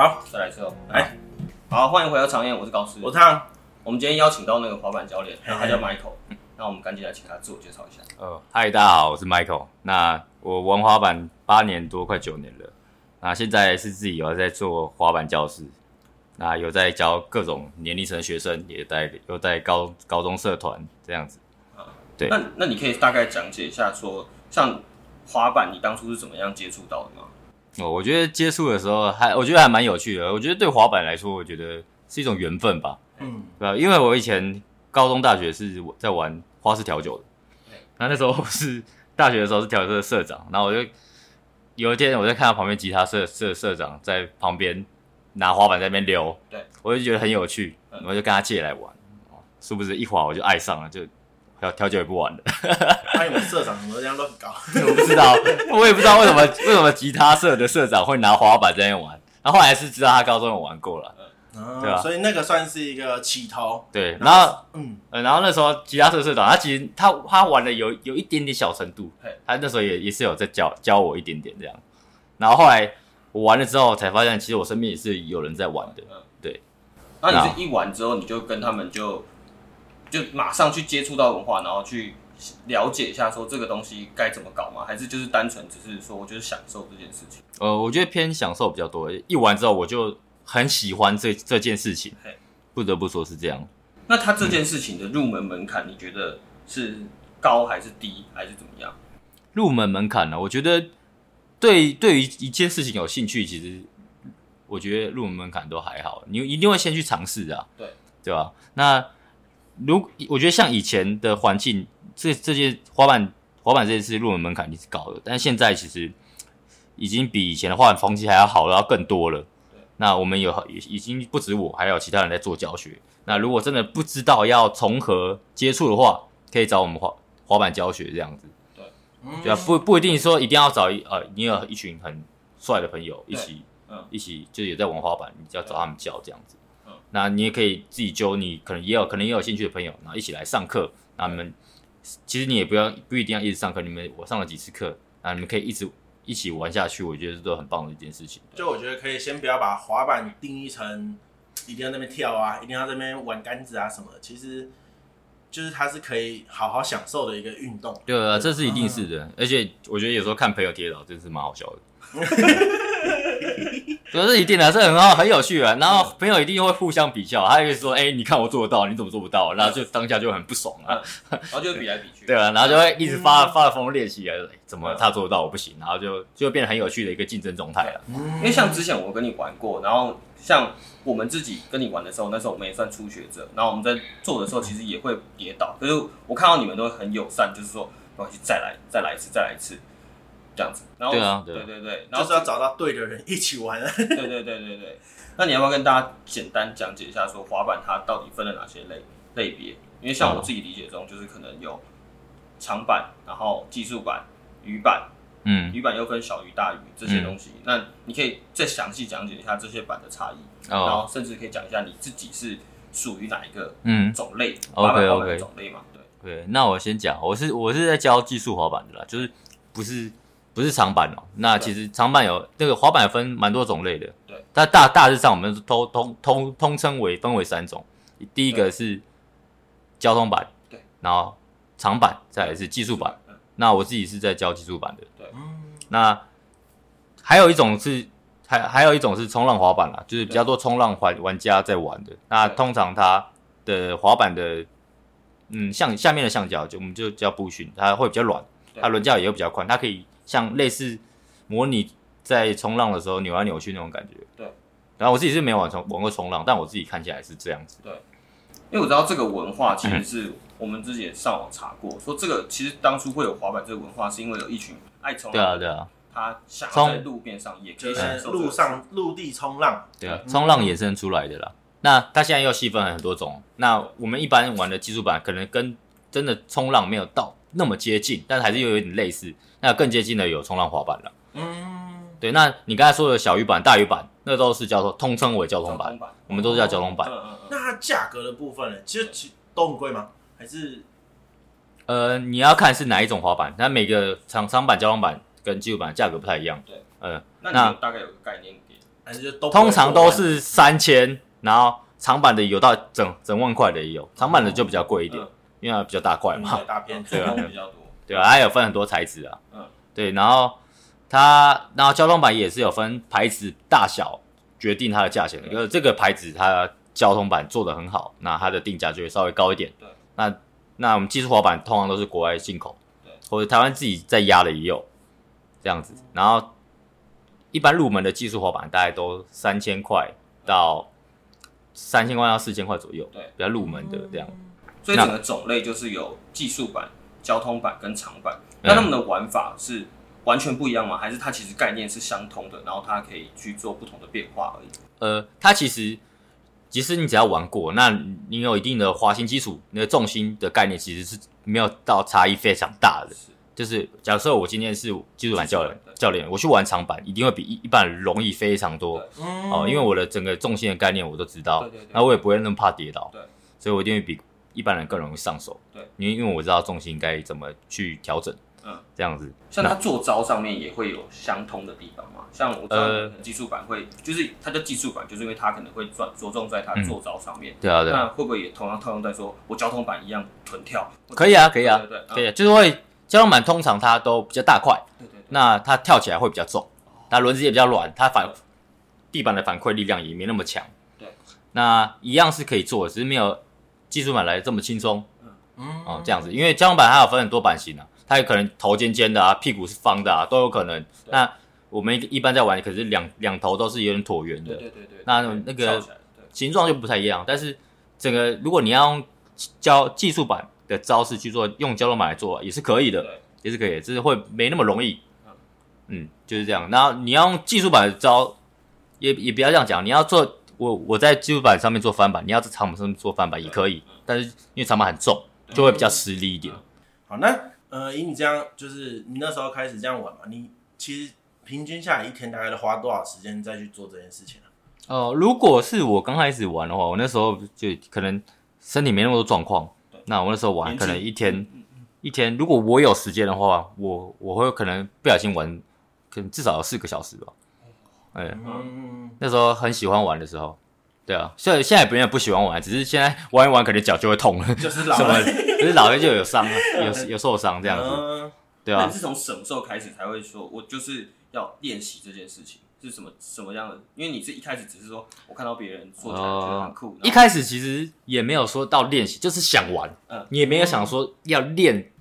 好，再来一次哦。来，好，欢迎回到长燕，我是高斯，我是汤。我们今天邀请到那个滑板教练，然后他叫 Michael，那我们赶紧来请他自我介绍一下。呃，嗨，大家好，我是 Michael。那我玩滑板八年多，快九年了。那现在是自己有在做滑板教室，那有在教各种年龄层的学生，也在有在高高中社团这样子。对那那你可以大概讲解一下说，说像滑板，你当初是怎么样接触到的吗？哦，我觉得接触的时候还，我觉得还蛮有趣的。我觉得对滑板来说，我觉得是一种缘分吧。嗯，对吧？因为我以前高中、大学是在玩花式调酒的，那那时候是大学的时候是调酒社的社长，然后我就有一天我在看到旁边吉他社社社长在旁边拿滑板在那边溜，对，我就觉得很有趣，我就跟他借来玩，是不是一滑我就爱上了，就调调酒也不玩了。那你们社长怎么这样乱搞？我不知道，我也不知道为什么为什么吉他社的社长会拿滑板在那玩，然后后来是知道他高中有玩过了。嗯、对啊，所以那个算是一个起头。对，然后，嗯、呃，然后那时候吉他社社长，他其实他他玩的有有一点点小程度，他那时候也也是有在教教我一点点这样。然后后来我玩了之后，才发现其实我身边也是有人在玩的。对，那你是一玩之后，你就跟他们就就马上去接触到文化，然后去了解一下说这个东西该怎么搞吗？还是就是单纯只是说我就是享受这件事情？呃，我觉得偏享受比较多。一玩之后我就。很喜欢这这件事情，不得不说是这样。那他这件事情的入门门槛，你觉得是高还是低，还是怎么样？入门门槛呢？我觉得对对于一件事情有兴趣，其实我觉得入门门槛都还好。你一定会先去尝试啊，对对吧？那如我觉得像以前的环境，这这些滑板滑板这件事入门门槛你是高的，但是现在其实已经比以前的滑板风气还要好了，要更多了。那我们有已经不止我，还有其他人在做教学。那如果真的不知道要从何接触的话，可以找我们滑滑板教学这样子。对，对啊，不不一定说一定要找一呃，你有一群很帅的朋友一起，嗯，一起就也在玩滑板，你就要找他们教这样子。嗯，那你也可以自己揪，你可能也有可能也有兴趣的朋友，然后一起来上课。那你们其实你也不要不一定要一直上课，你们我上了几次课，那你们可以一直。一起玩下去，我觉得是都很棒的一件事情。就我觉得可以先不要把滑板定义成一定要在那边跳啊，一定要在那边玩杆子啊什么的。其实就是它是可以好好享受的一个运动。对啊，这是一定是的。嗯、而且我觉得有时候看朋友跌倒，真是蛮好笑的。这是一定的，这很好，很有趣啊。然后朋友一定会互相比较，他会说：“哎、欸，你看我做得到，你怎么做不到？”然后就当下就很不爽啊，然后就比来比去。对啊，然后就会一直发发疯练习啊，怎么他做得到我不行？然后就就变得很有趣的一个竞争状态了。因为像之前我跟你玩过，然后像我们自己跟你玩的时候，那时候我们也算初学者，然后我们在做的时候其实也会跌倒，可是我看到你们都很友善，就是说没关系，再来，再来一次，再来一次。这样子，然后对啊，对对对对，然后就是要找到对的人一起玩。对对对对对，那你要不要跟大家简单讲解一下，说滑板它到底分了哪些类类别？因为像我自己理解中，就是可能有长板，然后技术板、鱼板，嗯，鱼板又分小鱼、大鱼这些东西。嗯、那你可以再详细讲解一下这些板的差异，哦、然后甚至可以讲一下你自己是属于哪一个嗯种类，OK OK 种类嘛？对对，那我先讲，我是我是在教技术滑板的啦，就是不是。不是长板哦，那其实长板有那个滑板分蛮多种类的，对，但大大致上我们通通通通称为分为三种，第一个是交通板，对，然后长板，再来是技术板，那我自己是在教技术板的，对，那还有一种是还还有一种是冲浪滑板啦，就是比较多冲浪玩玩家在玩的，那通常它的滑板的嗯像下面的橡胶就我们就叫 bushing，它会比较软，它轮架也会比较宽，它可以。像类似模拟在冲浪的时候扭来扭去那种感觉，对。然后我自己是没有玩冲玩过冲浪，但我自己看起来是这样子。对，因为我知道这个文化其实是我们自己也上网查过，说这个其实当初会有滑板这个文化，是因为有一群爱冲浪。对啊，对啊。他想在路边上也可以享受路上陆地冲浪。对啊，冲浪衍生出来的啦。那它现在又细分了很多种。那我们一般玩的技术版可能跟真的冲浪没有到那么接近，但是还是又有点类似。那更接近的有冲浪滑板了，嗯，对。那你刚才说的小鱼板、大鱼板，那都是叫做通称为交通板，通我们都是叫交通板。嗯嗯。那它价格的部分呢？其实其实都很贵吗？还是？呃，你要看是哪一种滑板，那每个厂商版、交通板跟技术板价格不太一样。对，嗯。那大概有个概念给还是就都通常都是三千，然后长板的有到整整万块的也有，长板的就比较贵一点，因为它比较大块嘛，大片，对啊，比较多，对啊，它有分很多材质啊，嗯，对，然后它然后交通板也是有分牌子大小决定它的价钱的，就是这个牌子它交通板做的很好，那它的定价就会稍微高一点，对，那那我们技术滑板通常都是国外进口，对，或者台湾自己在压的也有。这样子，然后一般入门的技术滑板大概都三千块到三千块到四千块左右，对，比较入门的这样。所以整个种类就是有技术板、交通板跟长板。那他们的玩法是完全不一样吗？还是它其实概念是相通的，然后它可以去做不同的变化而已？呃，它其实其实你只要玩过，那你有一定的滑行基础，那个重心的概念其实是没有到差异非常大的。就是假设我今天是技术版教练，教练我去玩长板，一定会比一一般人容易非常多哦，因为我的整个重心的概念我都知道，那我也不会那么怕跌倒，对，所以我一定会比一般人更容易上手，对，因为因为我知道重心该怎么去调整，嗯，这样子。像它做招上面也会有相通的地方嘛，像我知道技术板会，就是它叫技术板，就是因为它可能会着着重在它做招上面，对啊，对。那会不会也同样套用在说我交通板一样臀跳？可以啊，可以啊，对，可以，就是会。交通板通常它都比较大块，对。对对，那它跳起来会比较重，它轮子也比较软，它反地板的反馈力量也没那么强。对，那一样是可以做，只是没有技术板来的这么轻松。嗯，哦，这样子，因为交通板它有分很多版型啊，它有可能头尖尖的啊，屁股是方的啊，都有可能。那我们一般在玩，可是两两头都是有点椭圆的。对对对。那那个形状就不太一样，但是整个如果你要用教技术版的招式去做，用交通板来做也是可以的，也是可以的，只是会没那么容易。嗯，就是这样。然后你要用技术版的招，也也不要这样讲。你要做我我在技术板上面做翻板，你要在长板上面做翻板也可以，但是因为长板很重，就会比较吃力一点。好，那呃，以你这样，就是你那时候开始这样玩嘛，你其实平均下来一天大概都花多少时间再去做这件事情啊？哦、呃，如果是我刚开始玩的话，我那时候就可能身体没那么多状况。那我那时候玩，可能一天一天，如果我有时间的话，我我会可能不小心玩，可能至少要四个小时吧。哎，那时候很喜欢玩的时候，对啊，所以现在别人也不喜欢玩，只是现在玩一玩，可能脚就会痛了，就是老了，就是老了就有伤，有有受伤这样子，对啊。你是从什么时候开始才会说，我就是要练习这件事情？是什么什么样的？因为你是一开始只是说我看到别人做起来觉得很酷，一开始其实也没有说到练习，就是想玩，嗯，你也没有想说要练，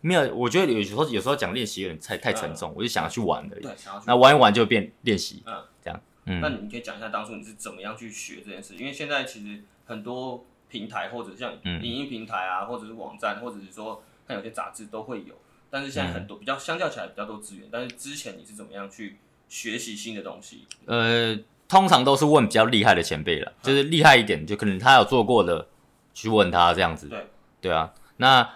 没有。我觉得有时候有时候讲练习有点太太沉重，我就想要去玩而已。对，想要去。那玩一玩就变练习，嗯，这样。嗯，那你可以讲一下当初你是怎么样去学这件事？因为现在其实很多平台或者像影音平台啊，或者是网站，或者是说看有些杂志都会有，但是现在很多比较相较起来比较多资源，但是之前你是怎么样去？学习新的东西，呃，通常都是问比较厉害的前辈了，嗯、就是厉害一点，就可能他有做过的，去问他这样子。对，对啊。那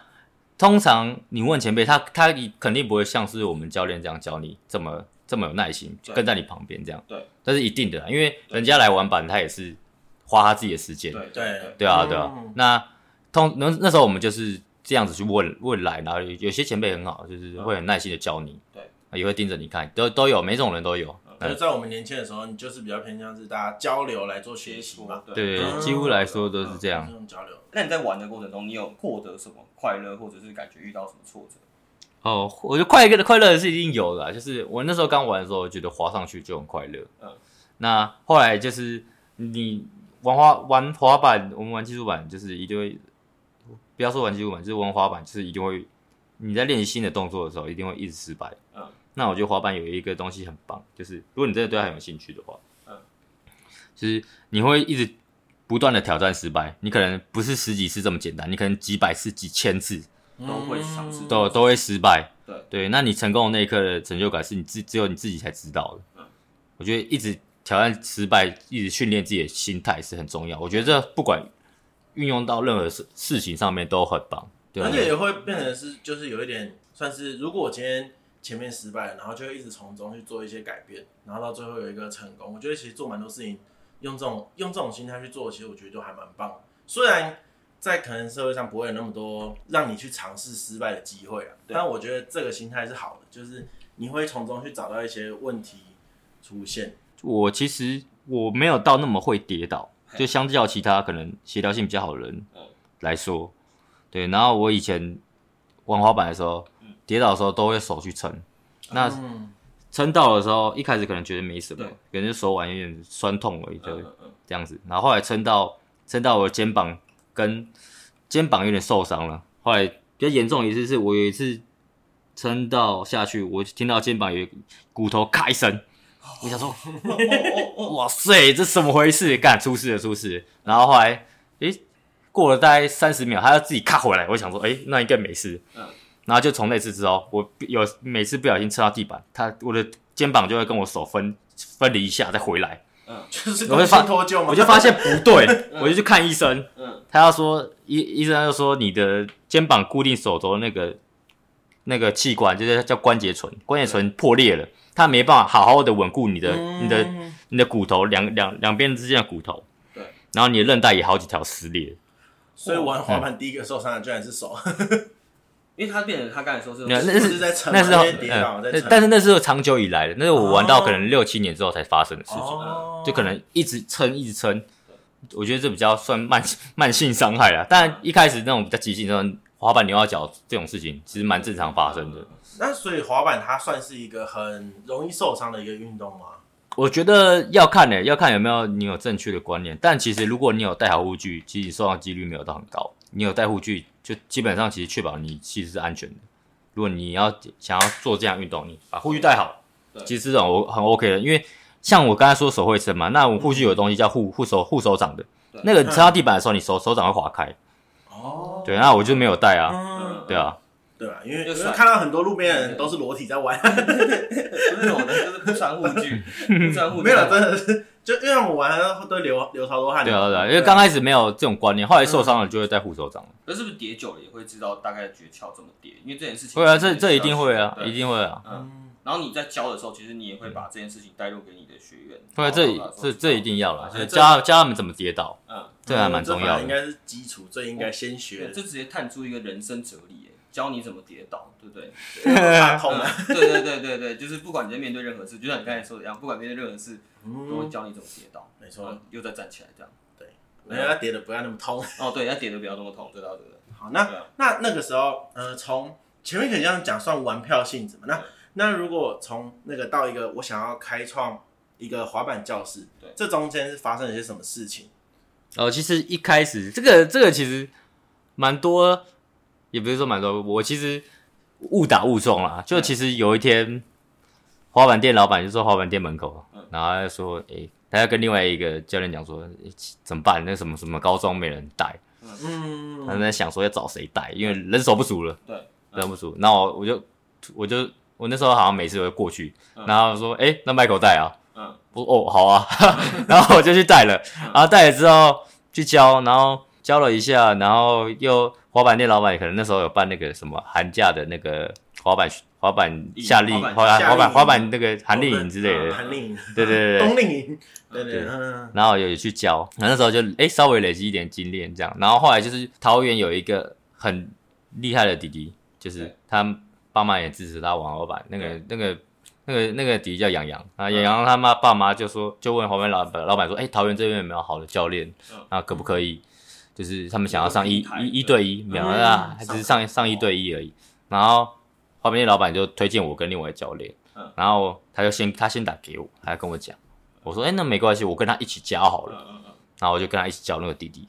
通常你问前辈，他他肯定不会像是我们教练这样教你这么这么有耐心，对跟在你旁边这样。对，但是一定的，因为人家来玩板，他也是花他自己的时间。对对对，对啊对啊。嗯、那通那那时候我们就是这样子去问问来，然后有些前辈很好，就是会很耐心的教你。对。也会盯着你看，都都有，每种人都有。在我们年轻的时候，你就是比较偏向是大家交流来做学习嘛。对，几乎来说都是这样。交流。那你在玩的过程中，你有获得什么快乐，或者是感觉遇到什么挫折？哦，我觉得快乐的快乐是一定有的。就是我那时候刚玩的时候，觉得滑上去就很快乐。嗯。那后来就是你玩滑玩滑板，我们玩技术板，就是一定会，不要说玩技术板，就是玩滑板，就是一定会，你在练习新的动作的时候，一定会一直失败。嗯。那我觉得滑板有一个东西很棒，就是如果你真的对它很有兴趣的话，嗯，就是你会一直不断的挑战失败，你可能不是十几次这么简单，你可能几百次、几千次都会尝试，都都会失败。对对，那你成功的那一刻的成就感是你自只有你自己才知道的。嗯，我觉得一直挑战失败，一直训练自己的心态是很重要。我觉得这不管运用到任何事事情上面都很棒。对，而且也会变成是就是有一点算是，如果我今天。前面失败了，然后就会一直从中去做一些改变，然后到最后有一个成功。我觉得其实做蛮多事情，用这种用这种心态去做，其实我觉得就还蛮棒。虽然在可能社会上不会有那么多让你去尝试失败的机会啊，但我觉得这个心态是好的，就是你会从中去找到一些问题出现，我其实我没有到那么会跌倒，就相较其他可能协调性比较好的人来说，对。然后我以前玩滑板的时候，跌倒的时候都会手去撑，那撑到的时候一开始可能觉得没什么，可能手腕有点酸痛而已，就这样子。然后后来撑到撑到我的肩膀跟肩膀有点受伤了，后来比较严重一次是我有一次。撑到下去，我听到肩膀有骨头咔一声，我想说，哇塞，这什么回事？干出事了，出事了！然后后来，诶，过了大概三十秒，他要自己卡回来。我想说，诶，那应该没事。嗯。然后就从那次之后，我有每次不小心蹭到地板，他我的肩膀就会跟我手分分离一下，再回来。嗯。就是我会发脱臼吗？我就发现不对，我就去看医生。嗯。他要说医医生就说你的肩膀固定手肘那个。那个器官就是叫关节唇，关节唇破裂了，他没办法好好的稳固你的、嗯、你的、你的骨头两两两边之间的骨头。对，然后你的韧带也好几条撕裂。所以玩滑板第一个受伤的居然是手，因为他变成他刚才说是那那是在撑，那是嗯，但是那是长久以来的，那是我玩到可能六七年之后才发生的事情，哦、就可能一直撑一直撑。我觉得这比较算慢慢性伤害啦，但一开始那种比较急性的。滑板扭到脚这种事情其实蛮正常发生的。那所以滑板它算是一个很容易受伤的一个运动吗？我觉得要看呢、欸，要看有没有你有正确的观念。但其实如果你有戴好护具，其实受伤几率没有到很高。你有戴护具，就基本上其实确保你其实是安全的。如果你要想要做这样运动，你把护具戴好，其实这种很 OK 的。因为像我刚才说手会撑嘛，那我护具有东西叫护护手护手掌的，那个撑到地板的时候，你手手掌会划开。哦，对，那我就没有戴啊，嗯、对啊，对啊，因为就是看到很多路边的人都是裸体在玩，不是裸的，就是不穿护具，不穿护具，没有，真的是，就因为我们玩都流流超多汗，对啊，对啊，因为刚开始没有这种观念，后来受伤了就会戴护手掌。那、嗯、是不是叠久了也会知道大概诀窍怎么叠？因为这件事情会啊，这这一定会啊，一定会啊，嗯。然后你在教的时候，其实你也会把这件事情带入给你的学员。对，这这这一定要了，就是教教他们怎么跌倒。嗯，这还蛮重要的。应该是基础，这应该先学。这直接探出一个人生哲理，教你怎么跌倒，对不对？怕痛啊！对对对对对，就是不管你在面对任何事，就像你刚才说的一样，不管面对任何事，都会教你怎么跌倒。没错，又再站起来这样。对，人家跌的不要那么痛。哦，对，人家跌的不要那么痛，知道对不对？好，那那那个时候，呃，从前面可以这样讲，算玩票性质嘛？那那如果从那个到一个我想要开创一个滑板教室，对，这中间是发生了些什么事情？哦，其实一开始这个这个其实蛮多，也不是说蛮多，我其实误打误撞啦。就其实有一天，滑板店老板就坐滑板店门口，然后他就说：“哎、欸，他要跟另外一个教练讲说、欸，怎么办？那什么什么高中没人带，嗯，他在想说要找谁带，因为人手不足了，对，人不足。那我我就我就。我那时候好像每次都会过去，然后说：“哎、欸，那 Michael 带啊？”嗯，我哦，好啊，然后我就去带了，然后带了之后去教，然后教了一下，然后又滑板店老板可能那时候有办那个什么寒假的那个滑板滑板夏令滑滑板滑板，那个寒令营之类的，寒令营，对对对，冬令营，对对，然后有去教，然后那时候就哎、欸、稍微累积一点经验这样，然后后来就是桃园有一个很厉害的弟弟，就是他。爸妈也支持他玩滑板，那个、那个、那个、那个弟弟叫杨洋。啊，杨洋他妈爸妈就说，就问滑板老老板说，哎、欸，桃园这边有没有好的教练？啊，可不可以？就是他们想要上一一一对一，没有啊，还只是上上一对一而已。然后滑板店老板就推荐我跟另外一个教练，然后他就先他先打给我，他跟我讲，我说，哎、欸，那没关系，我跟他一起教好了。然后我就跟他一起教那个弟弟，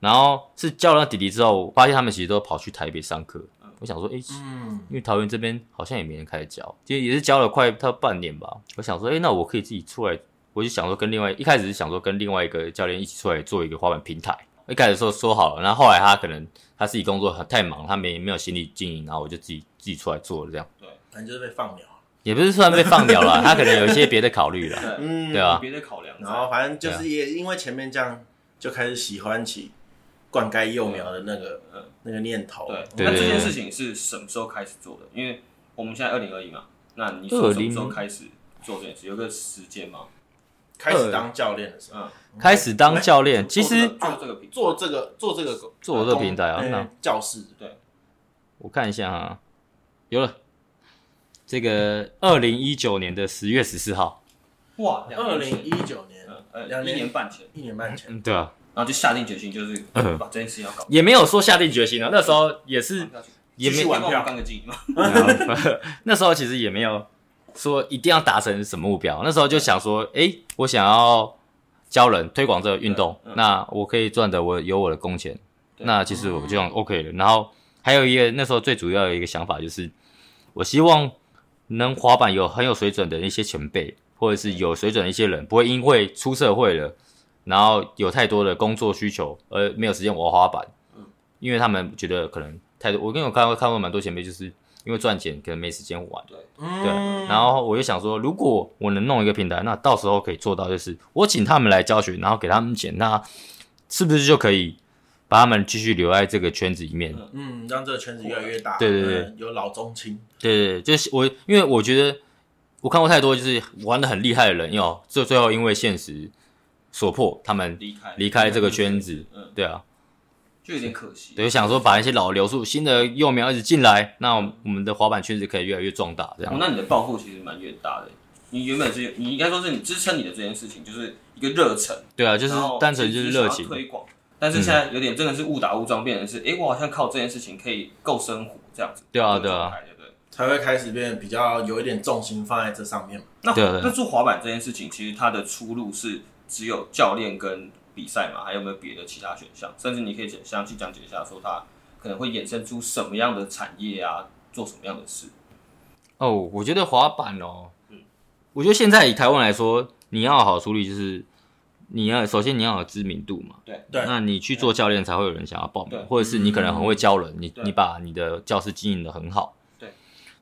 然后是教了弟弟之后，我发现他们其实都跑去台北上课。我想说，哎、欸，嗯，因为桃园这边好像也没人开始教，其实也是教了快他半年吧。我想说，哎、欸，那我可以自己出来，我就想说跟另外一开始是想说跟另外一个教练一起出来做一个滑板平台。一开始说说好了，然后后来他可能他自己工作很太忙，他没没有心力经营，然后我就自己自己出来做了这样。对，反正就是被放鸟，也不是算被放鸟了，他可能有一些别的考虑了，嗯，对啊，别的考量。然后反正就是也因为前面这样，就开始喜欢起。灌溉幼苗的那个呃那个念头，对，那这件事情是什么时候开始做的？因为我们现在二零二一嘛，那你说什么时候开始做这件事？有个时间吗？开始当教练的时候，开始当教练，其实做这个平，做这个做这个做这个平台啊，教室。对，我看一下啊，有了，这个二零一九年的十月十四号，哇，二零一九年，呃，两年一年半前，一年半前，嗯，对啊，然后就下定决心，就是 把这件事情要搞，也没有说下定决心啊，那时候也是也没玩票，干个经营嘛，那时候其实也没有说一定要达成什么目标，那时候就想说，哎，我想要教人推广这个运动，那我可以赚的，我有我的工钱，那其实我就 OK 了。然后还有一个那时候最主要的一个想法就是，我希望能滑板有很有水准的一些前辈。或者是有水准的一些人，不会因为出社会了，然后有太多的工作需求而没有时间玩滑板。嗯，因为他们觉得可能太多。我跟我看过看过蛮多前辈，就是因为赚钱可能没时间玩。对，对。然后我就想说，如果我能弄一个平台，那到时候可以做到，就是我请他们来教学，然后给他们钱，那是不是就可以把他们继续留在这个圈子里面？嗯，让这个圈子越来越大。对对对，有老中青。对对对，就是我，因为我觉得。我看过太多，就是玩的很厉害的人，哟，最最后因为现实所迫，他们离开离开这个圈子，嗯，对啊，就有点可惜。对，想说把一些老留住，新的幼苗一直进来，那我们的滑板圈子可以越来越壮大，这样。哦，那你的抱负其实蛮远大的。你原本是，你应该说是你支撑你的这件事情，就是一个热忱。对啊，就是单纯就是热情推广。但是现在有点真的是误打误撞，变成是，哎，我好像靠这件事情可以够生活这样子。对啊，对啊。才会开始变得比较有一点重心放在这上面嘛。那那做滑板这件事情，其实它的出路是只有教练跟比赛嘛？还有没有别的其他选项？甚至你可以详细讲解一下，说它可能会衍生出什么样的产业啊，做什么样的事？哦，我觉得滑板哦，嗯，我觉得现在以台湾来说，你要好处理就是你要首先你要有知名度嘛，对对，那你去做教练才会有人想要报名，或者是你可能很会教人，你你把你的教室经营的很好。对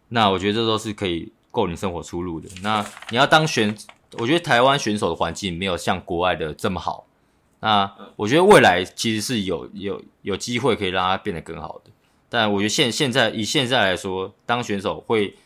那我觉得这都是可以够你生活出路的。那你要当选，我觉得台湾选手的环境没有像国外的这么好。那我觉得未来其实是有有有机会可以让他变得更好的。但我觉得现现在以现在来说，当选手会，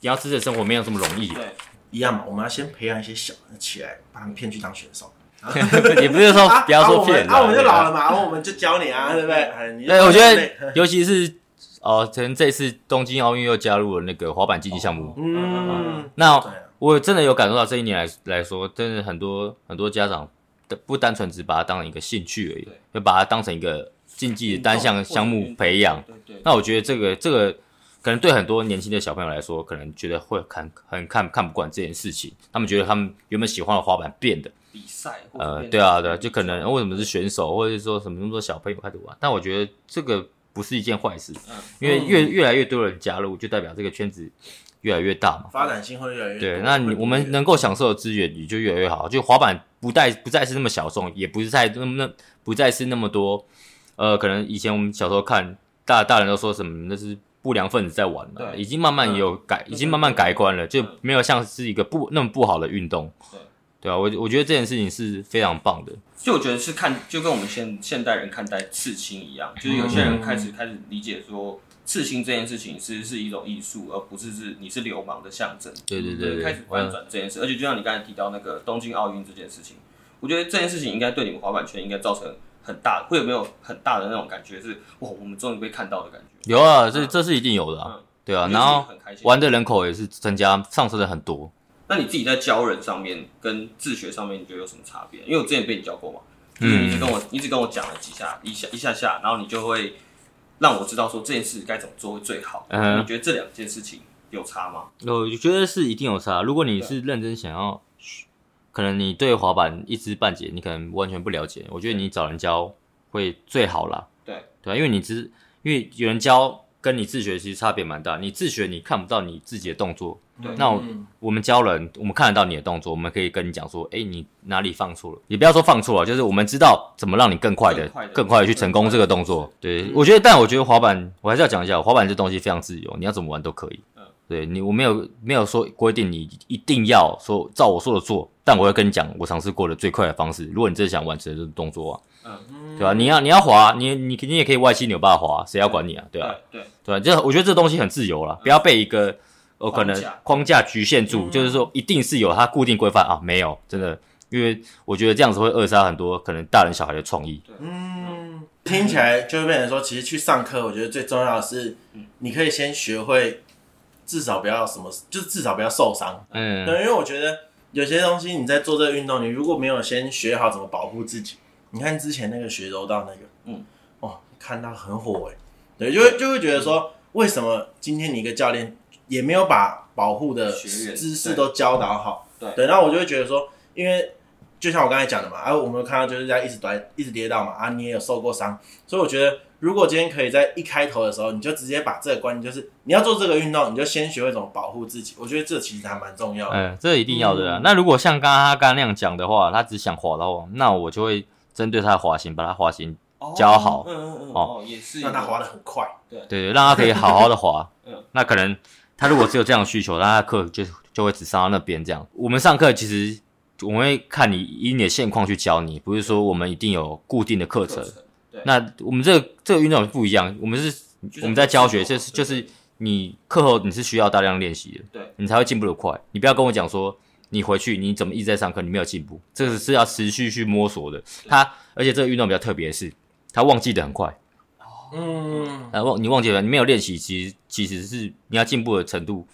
你要自己的生活没有这么容易。对，一样嘛，我们要先培养一些小人起来，把他们骗去当选手。也不是说不要说骗，啊，我们就老了嘛，然后我们就教你啊，对不对？对，我觉得尤其是。哦，可能这次东京奥运又加入了那个滑板竞技项目。嗯，那我真的有感受到这一年来来说，真的很多很多家长的不单纯只把它当成一个兴趣而已，就把它当成一个竞技单项项目培养。那我觉得这个这个可能对很多年轻的小朋友来说，可能觉得会看很看看不惯这件事情。他们觉得他们原本喜欢的滑板变的比赛，呃，对啊对啊，就可能为什么是选手，或者是说什么那么多小朋友开始玩？但我觉得这个。不是一件坏事，因为越越来越多人加入，就代表这个圈子越来越大嘛，发展性会越来越对。那你我们能够享受的资源也就越来越好，就滑板不再不再是那么小众，也不是再那么那不再是那么多，呃，可能以前我们小时候看大大人都说什么那是不良分子在玩了，已经慢慢有改，已经慢慢改观了，就没有像是一个不那么不好的运动。对啊，我我觉得这件事情是非常棒的。就我觉得是看，就跟我们现现代人看待刺青一样，就是有些人开始开始理解说，刺青这件事情其实是一种艺术，而不是是你是流氓的象征。对对对，开始翻转这件事。而且就像你刚才提到那个东京奥运这件事情，我觉得这件事情应该对你们滑板圈应该造成很大，会有没有很大的那种感觉是哇，我们终于被看到的感觉。有啊，这这是一定有的啊。对啊，然后玩的人口也是增加上升的很多。那你自己在教人上面跟自学上面，你觉得有什么差别？因为我之前被你教过嘛，就是你一直跟我，嗯、一直跟我讲了几下，一下一下下，然后你就会让我知道说这件事该怎么做会最好。嗯，你觉得这两件事情有差吗？我觉得是一定有差。如果你是认真想要，可能你对滑板一知半解，你可能完全不了解。我觉得你找人教会最好啦。对对啊，因为你只因为有人教。跟你自学其实差别蛮大，你自学你看不到你自己的动作，对，那我，我们教人，我们看得到你的动作，我们可以跟你讲说，哎，你哪里放错了？也不要说放错了，就是我们知道怎么让你更快的、更快的去成功这个动作。对，我觉得，但我觉得滑板，我还是要讲一下，滑板这东西非常自由，你要怎么玩都可以。对你，我没有没有说规定你一定要说照我说的做，但我会跟你讲我尝试过的最快的方式。如果你真的想完成这个动作啊，嗯，对吧？你要你要滑，你你肯定也可以歪七扭八滑，谁要管你啊？对吧？对对，就我觉得这东西很自由了，不要被一个呃可能框架局限住，就是说一定是有它固定规范啊，没有，真的，因为我觉得这样子会扼杀很多可能大人小孩的创意。嗯，听起来就会变成说，其实去上课，我觉得最重要的是，你可以先学会。至少不要什么，就是至少不要受伤。嗯，对，因为我觉得有些东西你在做这个运动，你如果没有先学好怎么保护自己，你看之前那个学柔道那个，嗯，哦，看到很火哎，对，就会就会觉得说，为什么今天你一个教练也没有把保护的知识都教导好？对，对，然后我就会觉得说，因为就像我刚才讲的嘛，啊，我们看到就是在一直短一直跌倒嘛，啊，你也有受过伤，所以我觉得。如果今天可以在一开头的时候，你就直接把这个观念，就是你要做这个运动，你就先学会怎么保护自己。我觉得这其实还蛮重要的。嗯，这一定要的啦。嗯、那如果像刚刚他刚刚那样讲的话，他只想滑的话，那我就会针对他的滑行，把他滑行教好。嗯嗯嗯。哦，也是让他滑得很快。对对对，让他可以好好的滑。嗯。那可能他如果只有这样的需求，那他课就就会只上到那边这样。我们上课其实我们会看你以你的现况去教你，不是说我们一定有固定的课程。那我们这个这个运动不一样，我们是我们在教学，就是就是你课后你是需要大量练习的，对，你才会进步的快。你不要跟我讲说你回去你怎么一直在上课，你没有进步，这个是要持续去摸索的。他而且这个运动比较特别的是，他忘记的很快。嗯，啊忘你忘记了，你没有练习，其实其实是你要进步的程度，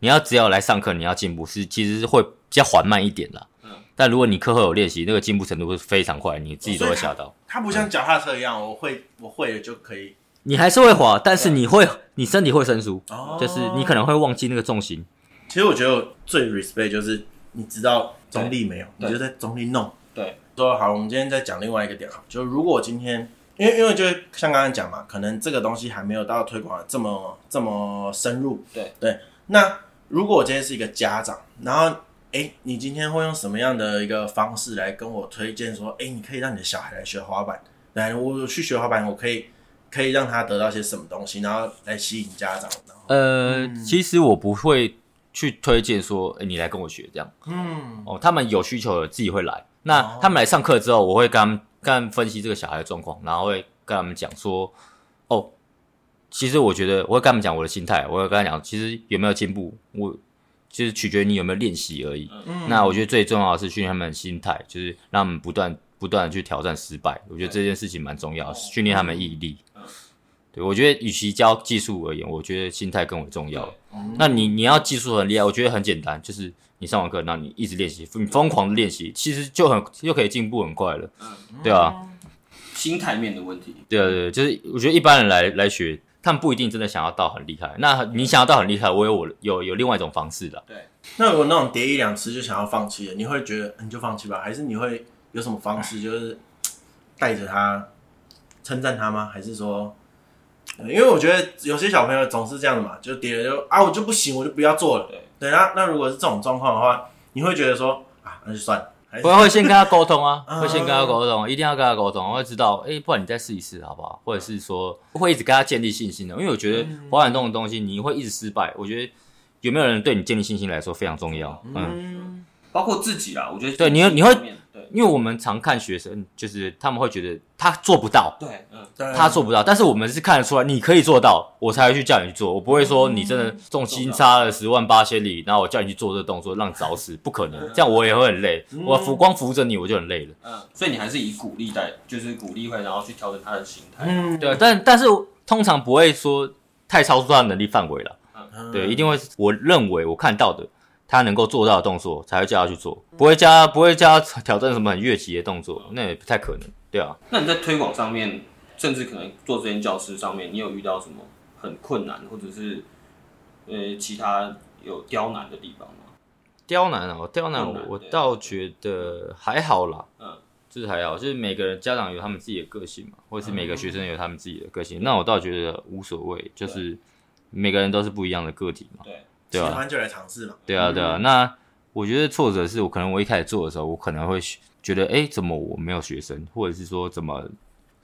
你要只要来上课，你要进步是其实是会比较缓慢一点啦。但如果你课后有练习，那个进步程度会非常快，你自己都会吓到。它不像脚踏车一样，我会我会了就可以。你还是会滑，但是你会，你身体会生疏，就是你可能会忘记那个重心。其实我觉得最 respect 就是你知道中立没有，你就在中立弄。对，说好，我们今天再讲另外一个点啊，就如果今天，因为因为就像刚刚讲嘛，可能这个东西还没有到推广这么这么深入。对对，那如果我今天是一个家长，然后。哎，你今天会用什么样的一个方式来跟我推荐说，哎，你可以让你的小孩来学滑板，来我去学滑板，我可以可以让他得到些什么东西，然后来吸引家长。呃，嗯、其实我不会去推荐说，哎，你来跟我学这样。嗯，哦，他们有需求的自己会来。那他们来上课之后，我会跟他们跟他们分析这个小孩的状况，然后会跟他们讲说，哦，其实我觉得我会跟他们讲我的心态，我会跟他讲，其实有没有进步，我。就是取决于你有没有练习而已。嗯，那我觉得最重要的是训练他们的心态，就是让他们不断不断的去挑战失败。我觉得这件事情蛮重要，训练他们毅力。嗯，对，我觉得与其教技术而言，我觉得心态更为重要。嗯，那你你要技术很厉害，我觉得很简单，就是你上完课，然后你一直练习，你疯狂的练习，其实就很又可以进步很快了。嗯，对啊，心态面的问题。对啊，对，就是我觉得一般人来来学。他们不一定真的想要到很厉害，那你想要到很厉害，我有我有有另外一种方式的。对，那如果那种跌一两次就想要放弃了，你会觉得你就放弃吧，还是你会有什么方式，就是带着他称赞他吗？还是说，因为我觉得有些小朋友总是这样的嘛，就跌了就啊，我就不行，我就不要做了。对，对，那那如果是这种状况的话，你会觉得说啊，那就算了。我会先跟他沟通啊，会先跟他沟通，一定要跟他沟通，我会知道，哎、欸，不然你再试一试好不好？或者是说，会一直跟他建立信心的，因为我觉得滑板这种东西，你会一直失败，我觉得有没有人对你建立信心来说非常重要，嗯，嗯包括自己啦，我觉得对你，你会。因为我们常看学生，就是他们会觉得他做不到，对，嗯，他做不到，但是我们是看得出来你可以做到，我才会去叫你去做，我不会说你真的重心差了十万八千里，然后我叫你去做这个动作，让你找死，不可能，这样我也会很累，我扶光扶着你我就很累了，嗯，所以你还是以鼓励带，就是鼓励会，然后去调整他的心态，嗯，对，但但是通常不会说太超出他的能力范围了，嗯，对，一定会，我认为我看到的。他能够做到的动作，才会叫他去做，不会叫他不会叫他挑战什么很越级的动作，那也不太可能，对啊。那你在推广上面，甚至可能做这间教室上面，你有遇到什么很困难，或者是呃其他有刁难的地方吗？刁难啊，刁难我我倒觉得还好啦，嗯，就是还好，就是每个人家长有他们自己的个性嘛，或者是每个学生有他们自己的个性，那我倒觉得无所谓，就是每个人都是不一样的个体嘛，对。喜欢就来尝试嘛。对啊，对啊。那我觉得挫折是我可能我一开始做的时候，我可能会觉得，哎，怎么我没有学生，或者是说怎么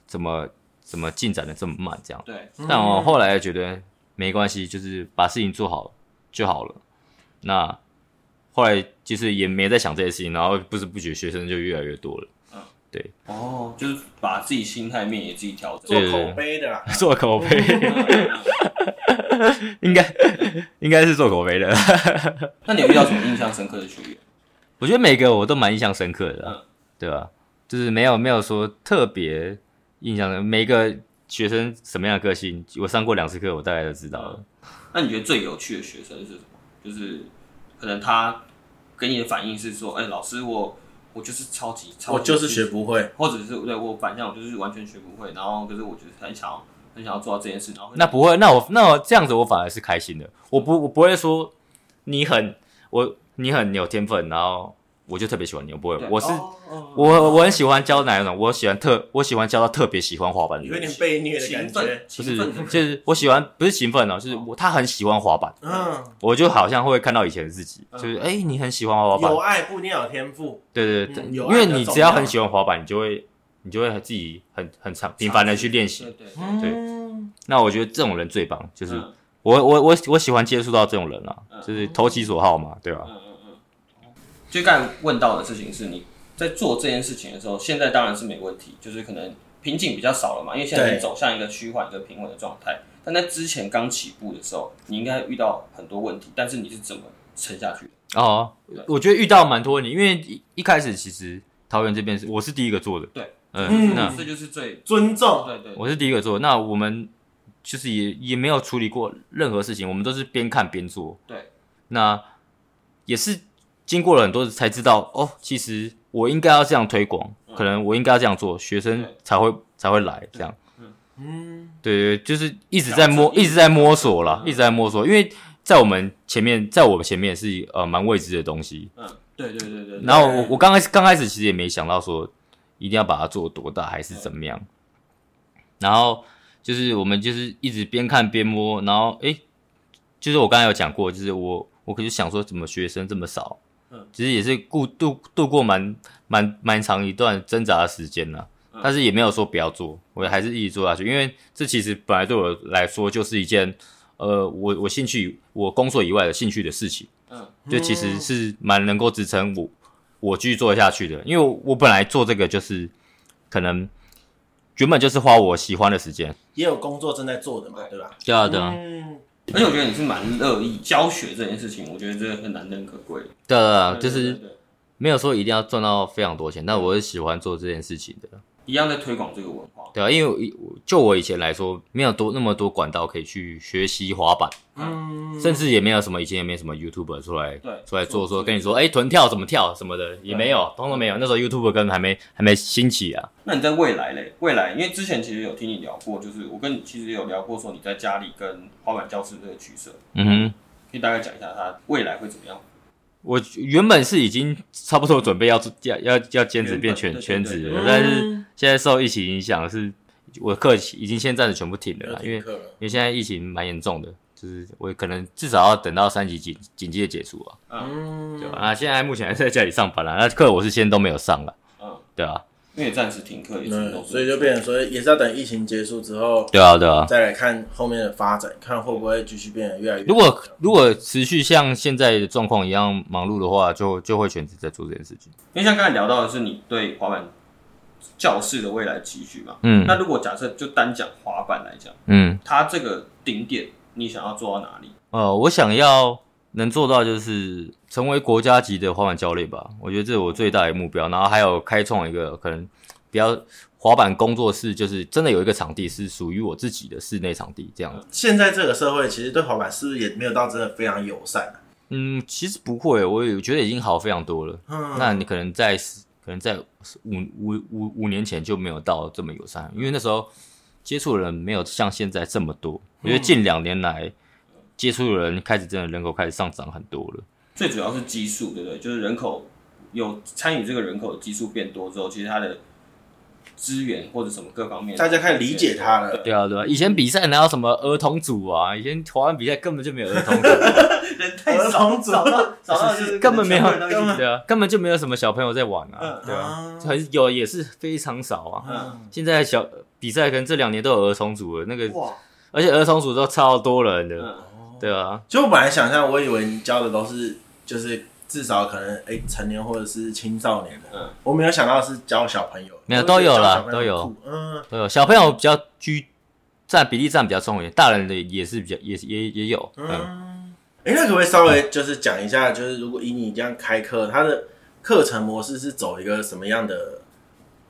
怎么怎么进展的这么慢这样。对。但我后来觉得没关系，就是把事情做好就好了。那后来就是也没在想这些事情，然后不知不觉学生就越来越多了。嗯，对。哦，就是把自己心态面也自己调整，做口碑的啦，做口碑。应该应该是做口碑的。那你有遇到什么印象深刻的学员？我觉得每个我都蛮印象深刻的，嗯、对吧？就是没有没有说特别印象的，每个学生什么样的个性，我上过两次课，我大概都知道了。那你觉得最有趣的学生是什么？就是可能他给你的反应是说，哎、欸，老师我我就是超级超级，我就是学不会，或者是对我反向我就是完全学不会，然后可是我觉得很想要很想要做到这件事，然后那不会，那我那我这样子我反而是开心的，我不我不会说你很我你很有天分，然后。我就特别喜欢你，我不会，我是我我很喜欢教哪一种，我喜欢特我喜欢教到特别喜欢滑板的人，有点被虐的感觉，不是就是我喜欢不是勤奋哦，就是我他很喜欢滑板，嗯，我就好像会看到以前的自己，就是哎，你很喜欢滑板，有爱不一定要有天赋，对对对，因为你只要很喜欢滑板，你就会你就会自己很很常频繁的去练习，对，那我觉得这种人最棒，就是我我我我喜欢接触到这种人啊，就是投其所好嘛，对吧？就刚才问到的事情是，你在做这件事情的时候，现在当然是没问题，就是可能瓶颈比较少了嘛，因为现在你走向一个趋缓、一个平稳的状态。但在之前刚起步的时候，你应该遇到很多问题，但是你是怎么撑下去的？哦，我觉得遇到蛮多问题，因为一一开始其实桃园这边是我是第一个做的，对，嗯，那这就是最尊重，对，对对，我是第一个做，那我们就是也也没有处理过任何事情，我们都是边看边做，对，那也是。经过了很多才知道哦，其实我应该要这样推广，嗯、可能我应该要这样做，学生才会才会来这样。嗯，对对，就是一直在摸，一直在摸索啦，一直在摸索。因为在我们前面，在我们前面是呃蛮未知的东西。嗯，对对对对。然后我我刚开始刚开始其实也没想到说一定要把它做多大还是怎么样。然后就是我们就是一直边看边摸，然后诶，就是我刚才有讲过，就是我我可是想说怎么学生这么少。嗯，其实也是过度度过蛮蛮蛮长一段挣扎的时间了，嗯、但是也没有说不要做，我还是一直做下去，因为这其实本来对我来说就是一件，呃，我我兴趣我工作以外的兴趣的事情，嗯，就其实是蛮能够支撑我我继续做下去的，因为我，本来做这个就是可能原本就是花我喜欢的时间，也有工作正在做的嘛，对吧？对啊，对啊。嗯而且我觉得你是蛮乐意教学这件事情，我觉得这个很难能可贵。对啊，就是没有说一定要赚到非常多钱，但我是喜欢做这件事情的。一样在推广这个文化。对啊，因为就我以前来说，没有多那么多管道可以去学习滑板，嗯，甚至也没有什么以前也没什么 YouTuber 出来对出来做说跟你说，哎，臀跳怎么跳什么的也没有，通通没有。那时候 YouTuber 根本还没还没兴起啊。那你在未来嘞？未来，因为之前其实有听你聊过，就是我跟你其实有聊过说你在家里跟滑板教室这个取舍，嗯哼，可以大概讲一下它未来会怎么样？我原本是已经差不多准备要要要要兼职变全全职了，但是现在受疫情影响，是我的课已经现在暂时全部停了啦，因为因为现在疫情蛮严重的，就是我可能至少要等到三级警警戒结束啊，嗯，对吧？那现在目前还是在家里上班啦，那课我是先都没有上了，嗯，对啊。因为暂时停课，嗯，所以就变成说也是要等疫情结束之后，对啊，对啊，再来看后面的发展，看会不会继续变得越来越。如果如果持续像现在的状况一样忙碌的话，就就会全职在做这件事情。因为像刚才聊到的是你对滑板教室的未来期许嘛，嗯，那如果假设就单讲滑板来讲，嗯，它这个顶点你想要做到哪里？呃，我想要能做到就是。成为国家级的滑板教练吧，我觉得这是我最大的目标。然后还有开创一个可能比较滑板工作室，就是真的有一个场地是属于我自己的室内场地这样。现在这个社会其实对滑板是不是也没有到真的非常友善啊？嗯，其实不会，我也觉得已经好非常多了。嗯，那你可能在可能在五五五五年前就没有到这么友善，因为那时候接触的人没有像现在这么多。我觉得近两年来接触的人开始真的人口开始上涨很多了。最主要是基数，对不对？就是人口有参与这个人口的基数变多之后，其实它的资源或者什么各方面，大家开始理解它了。对啊，对啊。以前比赛哪有什么儿童组啊？以前滑板比赛根本就没有儿童组，人太少，少到少到就是根本没有，对啊，根本就没有什么小朋友在玩啊，对啊，很有也是非常少啊。现在小比赛可能这两年都有儿童组了，那个，而且儿童组都超多人的，对啊。就我本来想象，我以为你教的都是。就是至少可能哎、欸，成年或者是青少年的，嗯，我没有想到是教小朋友，没有都有了，都有，嗯，都有。小朋友比较居占比例占比较重一点，大人的也是比较也也也有，嗯。哎、嗯欸，那可不可以稍微就是讲一下，就是如果以你这样开课，他的课程模式是走一个什么样的，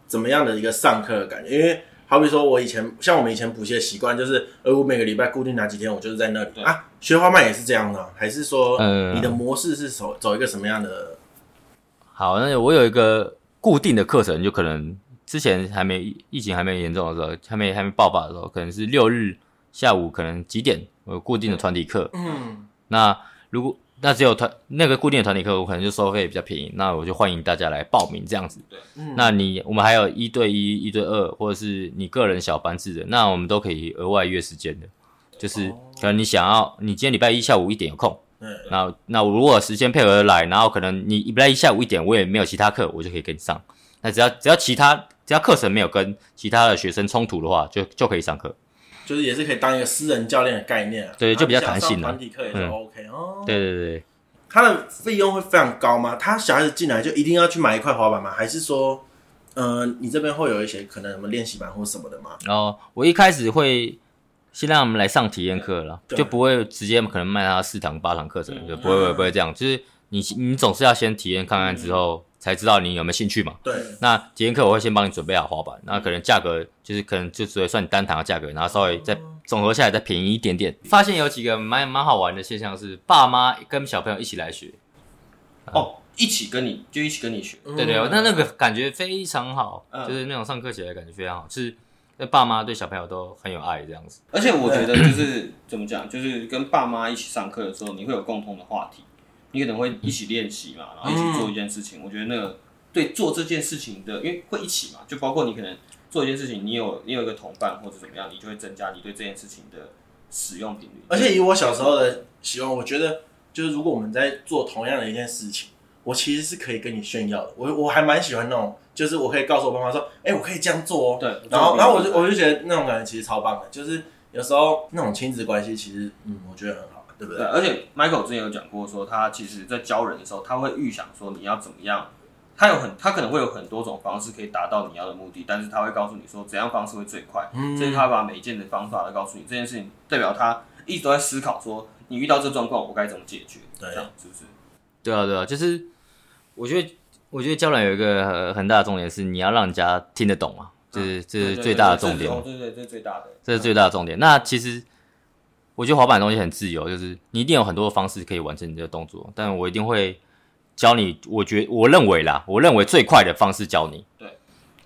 怎么样的一个上课的感觉？因为好比说，我以前像我们以前补习的习惯，就是呃，我每个礼拜固定哪几天，我就是在那里啊。学花漫也是这样的，还是说你的模式是走走一个什么样的好，那我有一个固定的课程，就可能之前还没疫情还没严重的时候，还没还没爆发的时候，可能是六日下午可能几点，我有固定的团体课。嗯，那如果那只有团那个固定的团体课，我可能就收费比较便宜，那我就欢迎大家来报名这样子。对，那你我们还有一对一、一对二，或者是你个人小班制的，那我们都可以额外约时间的。就是可能你想要，你今天礼拜一下午一点有空，对，那那我如果时间配合来，然后可能你礼拜一下午一点我也没有其他课，我就可以跟你上。那只要只要其他只要课程没有跟其他的学生冲突的话，就就可以上课。就是也是可以当一个私人教练的概念啊，对，就比较弹性了。团体课也是 OK、嗯、哦。对对对，他的费用会非常高吗？他小孩子进来就一定要去买一块滑板吗？还是说，呃，你这边会有一些可能什么练习板或什么的吗？哦，我一开始会先让他们来上体验课了，就不会直接可能卖他四堂八堂课程，就不会不会不会这样。就是你你总是要先体验看看之后。嗯才知道你有没有兴趣嘛？对。那体验课我会先帮你准备好滑板，那可能价格就是可能就只会算你单堂的价格，然后稍微再总合下来再便宜一点点。发现有几个蛮蛮好玩的现象是，爸妈跟小朋友一起来学。哦，一起跟你就一起跟你学。对对，那那个感觉非常好，就是那种上课起来感觉非常好，是那爸妈对小朋友都很有爱这样子。而且我觉得就是 怎么讲，就是跟爸妈一起上课的时候，你会有共同的话题。你可能会一起练习嘛，然后一起做一件事情。嗯、我觉得那个对做这件事情的，因为会一起嘛，就包括你可能做一件事情，你有你有一个同伴或者怎么样，你就会增加你对这件事情的使用频率。而且以我小时候的习惯，我觉得就是如果我们在做同样的一件事情，我其实是可以跟你炫耀的。我我还蛮喜欢那种，就是我可以告诉我爸妈说，哎、欸，我可以这样做哦。对，然后然后我就我就觉得那种感觉其实超棒的，就是有时候那种亲子关系其实嗯，我觉得很好。对不对？对，而且 Michael 之前有讲过，说他其实在教人的时候，他会预想说你要怎么样，他有很他可能会有很多种方式可以达到你要的目的，但是他会告诉你说怎样方式会最快，嗯，所以他把每一件的方法来告诉你，这件事情代表他一直都在思考说你遇到这状况我该怎么解决，对，这样是不是？对啊，对啊，就是我觉得我觉得教人有一个很大的重点是你要让人家听得懂嘛，就是这是最大的重点，对对，这是最大的，这是最大的重点。那其实。我觉得滑板的东西很自由，就是你一定有很多的方式可以完成你这个动作，但我一定会教你。我觉我认为啦，我认为最快的方式教你。对，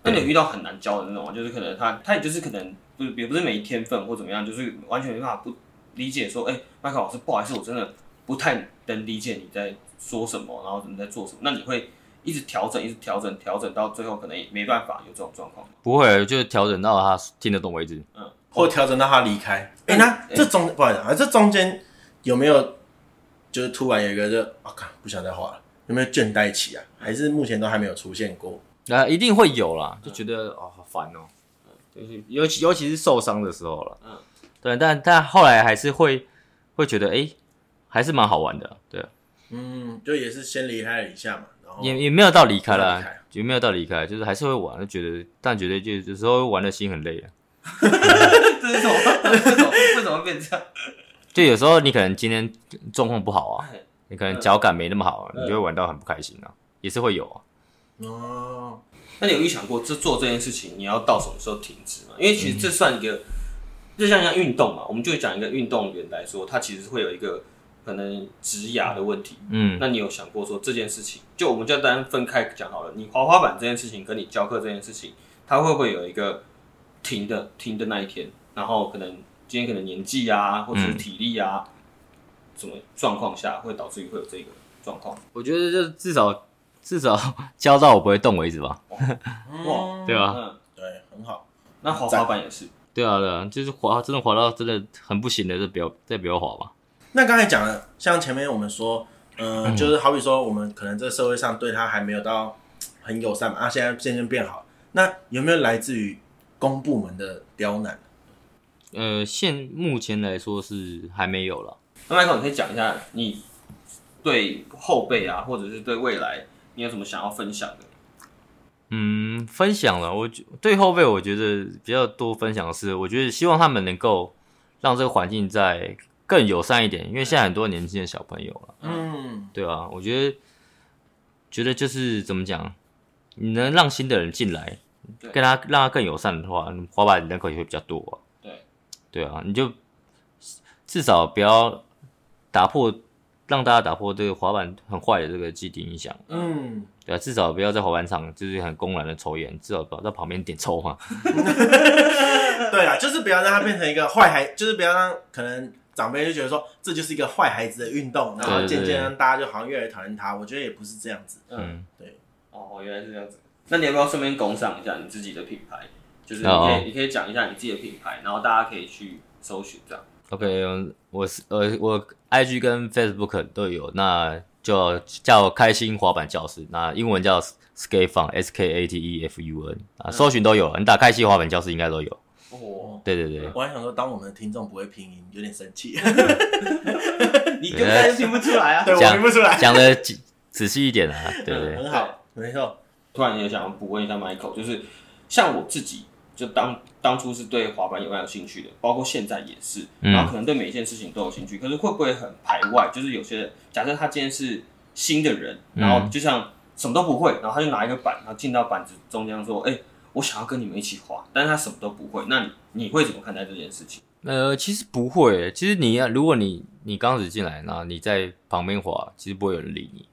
那你有遇到很难教的那种，就是可能他他也就是可能不也不是没天分或怎么样，就是完全没办法不理解说，哎、欸，麦克老师，不好意思，我真的不太能理解你在说什么，然后你在做什么。那你会一直调整，一直调整，调整到最后可能也没办法有这种状况。不会，就是调整到他听得懂为止。嗯。或调整到他离开，哎、欸，那这中、欸、不好意思啊，这中间有没有就是突然有一个就啊，看，不想再画了，有没有倦怠期啊？还是目前都还没有出现过？那一定会有啦，就觉得哦，好烦哦，就是尤其尤其是受伤的时候了，嗯，对，但但后来还是会会觉得哎、欸，还是蛮好玩的，对，嗯，就也是先离开了一下嘛，然后也也没有到离开了，也没有到离开，就是还是会玩，就觉得但觉得就有时候玩的心很累啊。这是什么？为什么？为什么会变这样？就有时候你可能今天状况不好啊，你可能脚感没那么好，啊，你就会玩到很不开心啊，也是会有啊。哦，那你有预想过这做这件事情你要到什么时候停止吗？因为其实这算一个，就像像运动嘛，我们就讲一个运动员来说，他其实会有一个可能职涯的问题。嗯，那你有想过说这件事情，就我们就单分开讲好了，你滑滑板这件事情跟你教课这件事情，它会不会有一个？停的停的那一天，然后可能今天可能年纪啊，或者是体力啊，嗯、什么状况下会导致于会有这个状况？我觉得就至少至少 教到我不会动为止吧。哇，对吧？嗯，对，很好。那滑滑板也是。对啊，对啊，就是滑真的滑到真的很不行的，就不要再不要滑吧。那刚才讲了，像前面我们说，呃、嗯，就是好比说，我们可能这个社会上对他还没有到很友善嘛，啊，现在渐渐变好。那有没有来自于？公部门的刁难，呃，现目前来说是还没有了。那麦克，你可以讲一下你对后辈啊，或者是对未来，你有什么想要分享的？嗯，分享了。我对后辈，我觉得比较多分享的是，我觉得希望他们能够让这个环境再更友善一点，因为现在很多年轻的小朋友了，嗯，对啊，我觉得觉得就是怎么讲，你能让新的人进来。跟他让他更友善的话，滑板人口也会比较多啊。对，对啊，你就至少不要打破让大家打破这个滑板很坏的这个既定印象。嗯，对啊，至少不要在滑板场就是很公然的抽烟，至少不要在旁边点抽嘛。对啊，就是不要让他变成一个坏孩，就是不要让可能长辈就觉得说这就是一个坏孩子的运动，然后渐渐让大家就好像越来越讨厌他。我觉得也不是这样子。嗯，对。哦，原来是这样子。那你要不要顺便工商一下你自己的品牌？就是你可以，oh. 你可以讲一下你自己的品牌，然后大家可以去搜寻这样。OK，我是呃我 IG 跟 Facebook 都有，那就叫开心滑板教室，那英文叫 Skate Fun，S K A T E F U N 啊，搜寻都有，你打开心滑板教室应该都有。哦，oh. 对对对。我还想说，当我们的听众不会拼音，有点生气。你根本就听不出来啊！对，我听不出来。讲的仔仔细一点啊，对对，对。很好，没错。突然也想要补问一下 Michael，就是像我自己。就当当初是对滑板有蛮有兴趣的，包括现在也是，然后可能对每一件事情都有兴趣，可是会不会很排外？就是有些人假设他今天是新的人，然后就像什么都不会，然后他就拿一个板，然后进到板子中间说：“哎、欸，我想要跟你们一起滑。”但是他什么都不会，那你你会怎么看待这件事情？呃，其实不会，其实你要如果你你刚开始进来，然后你在旁边滑，其实不会有人理你。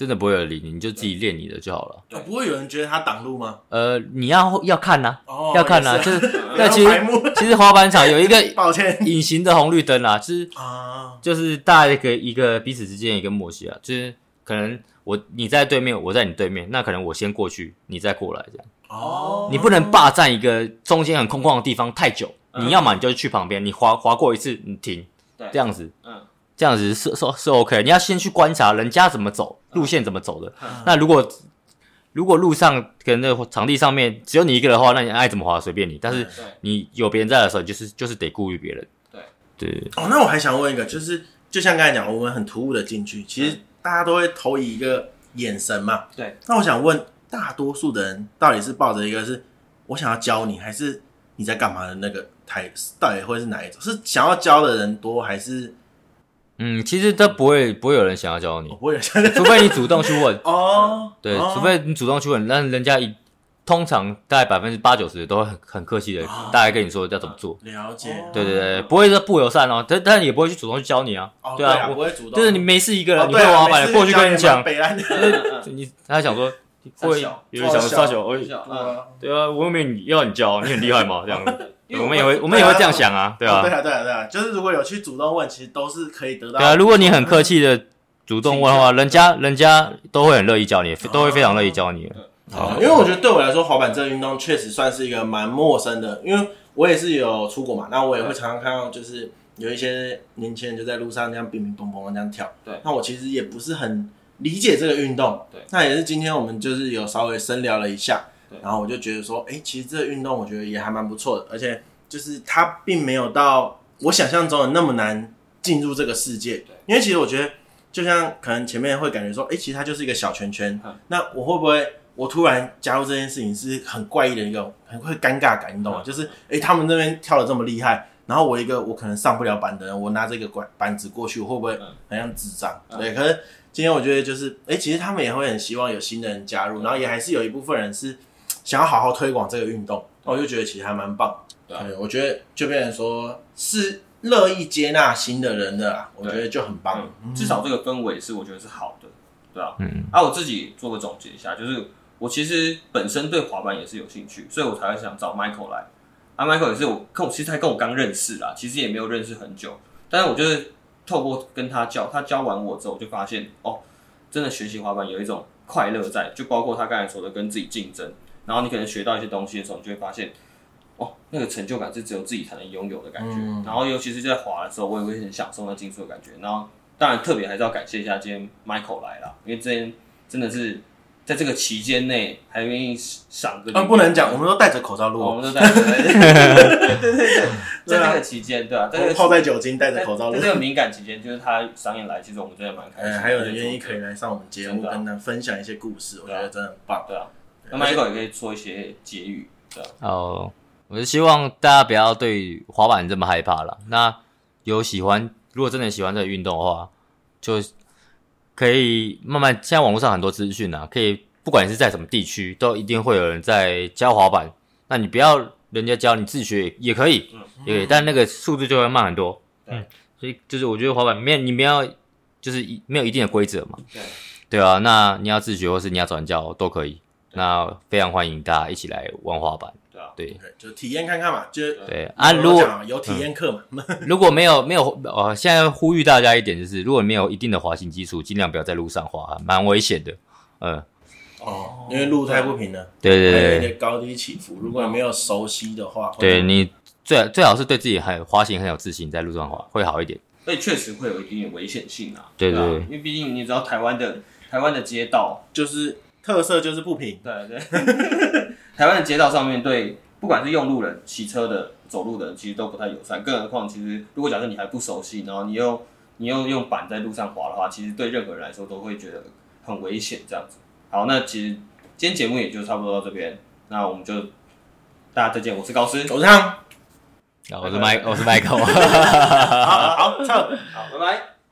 真的不会有人理你，你就自己练你的就好了。对不会有人觉得他挡路吗？呃，你要要看呐、啊，哦、要看呐、就是 那其实其实滑板场有一个 抱歉。隐形的红绿灯啊，就是啊，就是大家一个一个彼此之间一个默契啊，就是可能我你在对面，我在你对面，那可能我先过去，你再过来这样。哦，你不能霸占一个中间很空旷的地方太久，嗯、你要么你就去旁边，你滑滑过一次你停，对，这样子，嗯。这样子是是是 OK，你要先去观察人家怎么走，路线怎么走的。那如果如果路上可能那个场地上面只有你一个人的话，那你爱怎么滑随便你。但是你有别人在的时候，就是就是得顾虑别人。对对。哦，那我还想问一个，就是就像刚才讲，我们很突兀的进去，其实大家都会投以一个眼神嘛。对。那我想问，大多数的人到底是抱着一个是我想要教你，还是你在干嘛的那个态，到底会是哪一种？是想要教的人多，还是？嗯，其实都不会，不会有人想要教你，不会有人，除非你主动去问 哦。对，除非你主动去问，那人家一通常大概百分之八九十都会很很客气的，大概跟你说要怎么做。了解。对对对，不会说不友善哦，但但也不会去主动去教你啊。对啊，不会主动。就是你没事一个人，你会滑板过去跟你讲，你他想说会有人想撒小，对啊，我又没你要你教，你很厉害吗？这样。我们也会，我们也会这样想啊，对啊？对啊，对啊，对啊，就是如果有去主动问，其实都是可以得到。对啊，如果你很客气的主动问的话，人家人家都会很乐意教你，都会非常乐意教你。好，因为我觉得对我来说，滑板这个运动确实算是一个蛮陌生的，因为我也是有出国嘛，那我也会常常看到，就是有一些年轻人就在路上这样乒乒乓乓这样跳。对，那我其实也不是很理解这个运动。对，那也是今天我们就是有稍微深聊了一下。然后我就觉得说，哎，其实这个运动我觉得也还蛮不错的，而且就是它并没有到我想象中的那么难进入这个世界。对，因为其实我觉得，就像可能前面会感觉说，哎，其实它就是一个小圈圈。嗯、那我会不会我突然加入这件事情是很怪异的一个很会尴尬感，你懂吗？嗯、就是哎，他们那边跳的这么厉害，然后我一个我可能上不了板的人，我拿这个板板子过去，我会不会很像智障？嗯、对，可是今天我觉得就是，哎，其实他们也会很希望有新的人加入，然后也还是有一部分人是。想要好好推广这个运动，我就觉得其实还蛮棒。对，我觉得就变成说是乐意接纳新的人的，我觉得就很棒。至少这个氛围是我觉得是好的，对啊。嗯。啊，我自己做个总结一下，就是我其实本身对滑板也是有兴趣，所以我才会想找 Michael 来。啊，Michael 也是我跟我其实他跟我刚认识啦，其实也没有认识很久，但是我就是透过跟他教，他教完我之后，我就发现哦，真的学习滑板有一种快乐在，就包括他刚才说的跟自己竞争。然后你可能学到一些东西的时候，你就会发现，哦，那个成就感是只有自己才能拥有的感觉。嗯、然后尤其是在滑的时候，我也会很享受那竞速的感觉。然后当然特别还是要感谢一下今天 Michael 来了，因为今天真的是在这个期间内还愿意赏个。啊，不能讲，我们都戴着口罩录，我们都戴着。对对对，在这个期间，对啊，在泡在酒精，戴着口罩录。在这个敏感期间，就是他商演来，其实我们真的蛮开心。还有人愿意可以来上我们节目，跟他分享一些故事，我觉得真的很棒。对啊。那 Michael 也可以做一些结语，对哦，我是希望大家不要对滑板这么害怕了。那有喜欢，如果真的喜欢这个运动的话，就可以慢慢。现在网络上很多资讯啊，可以不管你是在什么地区，都一定会有人在教滑板。那你不要人家教，你自己学也可以，嗯、也可以，但那个速度就会慢很多。嗯，所以就是我觉得滑板没有，你不要就是一没有一定的规则嘛。对，对啊，那你要自学或是你要转教都可以。那非常欢迎大家一起来玩滑板。对啊，对，就体验看看嘛。就对啊，如果有体验课嘛，如果没有没有呃，现在呼吁大家一点就是，如果没有一定的滑行基础，尽量不要在路上滑，蛮危险的。嗯。哦，因为路太不平了，对对对，有一点高低起伏。如果你没有熟悉的话，对你最最好是对自己很滑行很有自信，在路上滑会好一点。所以确实会有一定的危险性啊。对对，因为毕竟你知道台湾的台湾的街道就是特色就是不平。对对，台湾的街道上面对不管是用路人、骑车的、走路的人，其实都不太友善。更何况，其实如果假设你还不熟悉，然后你又你又用板在路上滑的话，其实对任何人来说都会觉得很危险这样子。好，那其实今天节目也就差不多到这边，那我们就大家再见。我是高斯，我是汤，我是麦，我是麦克，好好，好，好，拜拜。